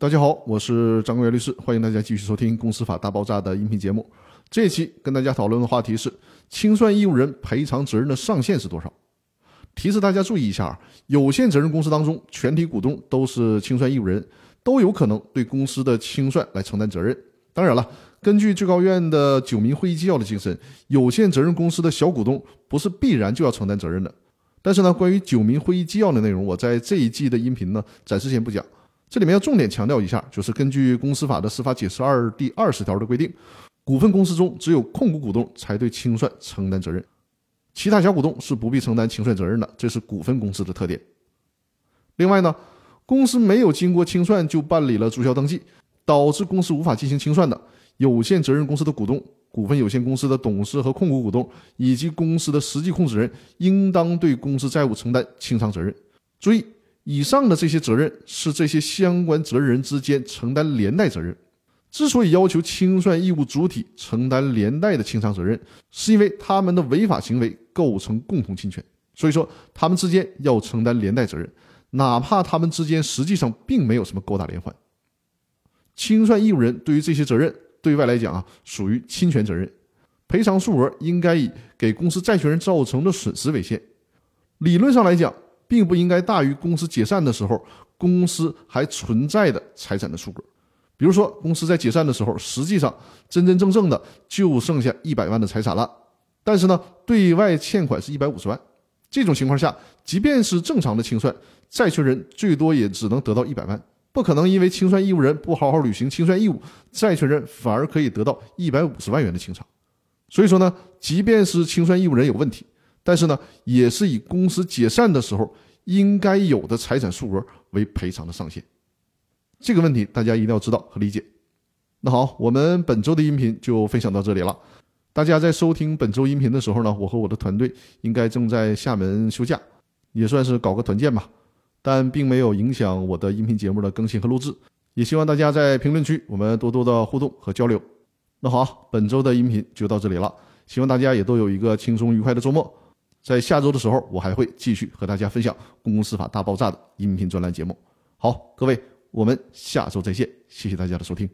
大家好，我是张国元律师，欢迎大家继续收听《公司法大爆炸》的音频节目。这期跟大家讨论的话题是清算义务人赔偿责任的上限是多少？提示大家注意一下，有限责任公司当中，全体股东都是清算义务人，都有可能对公司的清算来承担责任。当然了，根据最高院的九民会议纪要的精神，有限责任公司的小股东不是必然就要承担责任的。但是呢，关于九民会议纪要的内容，我在这一季的音频呢，暂时先不讲。这里面要重点强调一下，就是根据公司法的司法解释二第二十条的规定，股份公司中只有控股股东才对清算承担责任，其他小股东是不必承担清算责任的，这是股份公司的特点。另外呢，公司没有经过清算就办理了注销登记，导致公司无法进行清算的，有限责任公司的股东、股份有限公司的董事和控股股东以及公司的实际控制人，应当对公司债务承担清偿责任。注意。以上的这些责任是这些相关责任人之间承担连带责任。之所以要求清算义务主体承担连带的清偿责任，是因为他们的违法行为构成共同侵权，所以说他们之间要承担连带责任，哪怕他们之间实际上并没有什么勾搭连环。清算义务人对于这些责任，对外来讲啊，属于侵权责任，赔偿数额应该以给公司债权人造成的损失为限。理论上来讲。并不应该大于公司解散的时候公司还存在的财产的数额。比如说，公司在解散的时候，实际上真真正正的就剩下一百万的财产了，但是呢，对外欠款是一百五十万。这种情况下，即便是正常的清算，债权人最多也只能得到一百万，不可能因为清算义务人不好好履行清算义务，债权人反而可以得到一百五十万元的清偿。所以说呢，即便是清算义务人有问题。但是呢，也是以公司解散的时候应该有的财产数额为赔偿的上限。这个问题大家一定要知道和理解。那好，我们本周的音频就分享到这里了。大家在收听本周音频的时候呢，我和我的团队应该正在厦门休假，也算是搞个团建吧。但并没有影响我的音频节目的更新和录制。也希望大家在评论区我们多多的互动和交流。那好，本周的音频就到这里了。希望大家也都有一个轻松愉快的周末。在下周的时候，我还会继续和大家分享《公共司法大爆炸》的音频专栏节目。好，各位，我们下周再见，谢谢大家的收听。